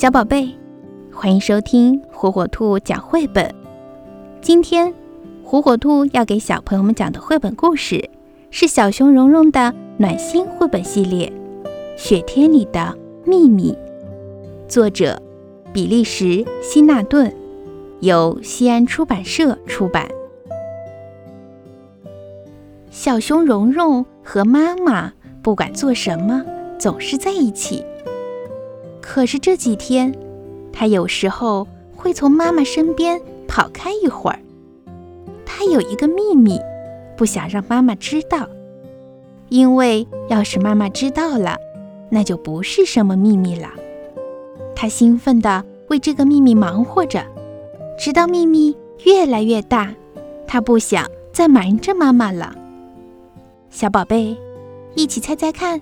小宝贝，欢迎收听火火兔讲绘本。今天，火火兔要给小朋友们讲的绘本故事是小熊蓉蓉的暖心绘本系列《雪天里的秘密》，作者比利时希纳顿，由西安出版社出版。小熊蓉蓉和妈妈不管做什么，总是在一起。可是这几天，他有时候会从妈妈身边跑开一会儿。他有一个秘密，不想让妈妈知道，因为要是妈妈知道了，那就不是什么秘密了。他兴奋地为这个秘密忙活着，直到秘密越来越大，他不想再瞒着妈妈了。小宝贝，一起猜猜看，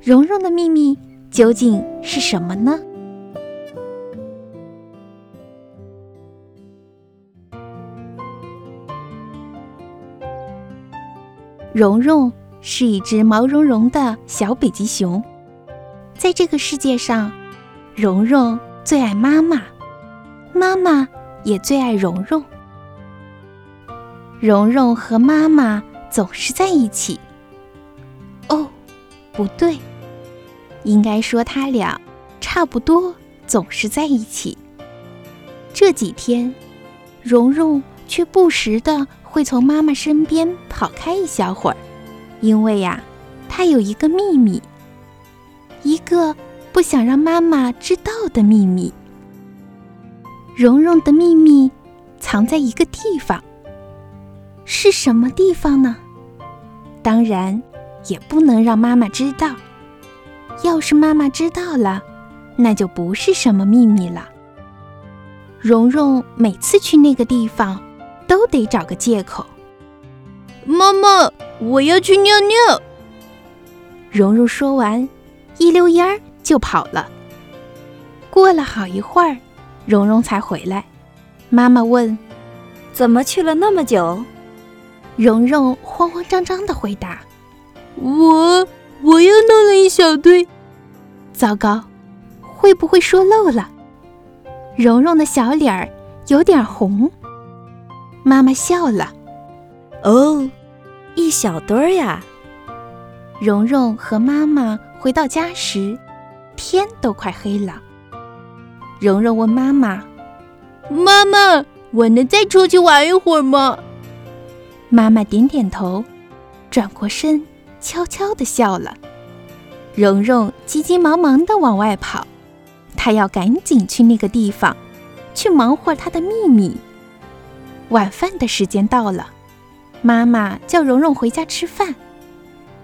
蓉蓉的秘密。究竟是什么呢？蓉蓉是一只毛茸茸的小北极熊，在这个世界上，蓉蓉最爱妈妈，妈妈也最爱蓉蓉。蓉蓉和妈妈总是在一起。哦，不对。应该说，他俩差不多总是在一起。这几天，蓉蓉却不时的会从妈妈身边跑开一小会儿，因为呀，她有一个秘密，一个不想让妈妈知道的秘密。蓉蓉的秘密藏在一个地方，是什么地方呢？当然，也不能让妈妈知道。要是妈妈知道了，那就不是什么秘密了。蓉蓉每次去那个地方，都得找个借口。妈妈，我要去尿尿。蓉蓉说完，一溜烟儿就跑了。过了好一会儿，蓉蓉才回来。妈妈问：“怎么去了那么久？”蓉蓉慌慌张张的回答：“我……”我又弄了一小堆，糟糕，会不会说漏了？蓉蓉的小脸儿有点红。妈妈笑了。哦，一小堆儿呀。蓉蓉和妈妈回到家时，天都快黑了。蓉蓉问妈妈：“妈妈，我能再出去玩一会儿吗？”妈妈点点头，转过身。悄悄地笑了，蓉蓉急急忙忙地往外跑，她要赶紧去那个地方，去忙活她的秘密。晚饭的时间到了，妈妈叫蓉蓉回家吃饭。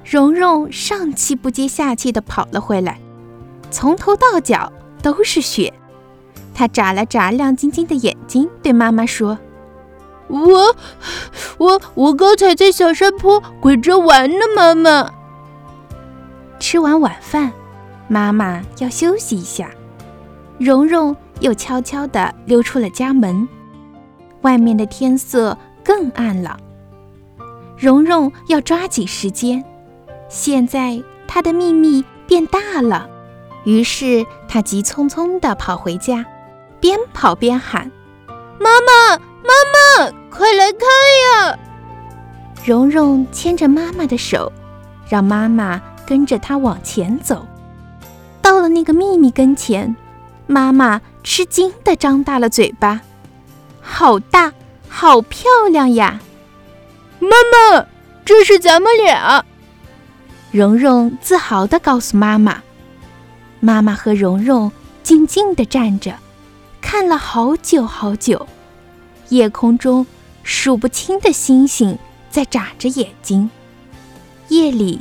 蓉蓉上气不接下气地跑了回来，从头到脚都是雪。她眨了眨亮晶晶的眼睛，对妈妈说。我，我，我刚才在小山坡滚着玩呢，妈妈。吃完晚饭，妈妈要休息一下，蓉蓉又悄悄地溜出了家门。外面的天色更暗了，蓉蓉要抓紧时间。现在她的秘密变大了，于是她急匆匆地跑回家，边跑边喊：“妈妈！”妈妈，快来看呀！蓉蓉牵着妈妈的手，让妈妈跟着他往前走。到了那个秘密跟前，妈妈吃惊地张大了嘴巴：“好大，好漂亮呀！”妈妈，这是咱们俩。蓉蓉自豪地告诉妈妈。妈妈和蓉蓉静静地站着，看了好久好久。夜空中数不清的星星在眨着眼睛。夜里，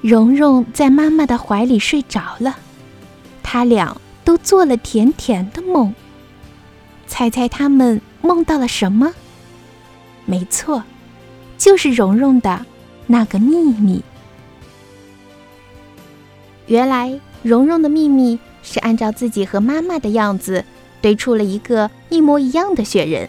蓉蓉在妈妈的怀里睡着了，他俩都做了甜甜的梦。猜猜他们梦到了什么？没错，就是蓉蓉的那个秘密。原来，蓉蓉的秘密是按照自己和妈妈的样子堆出了一个一模一样的雪人。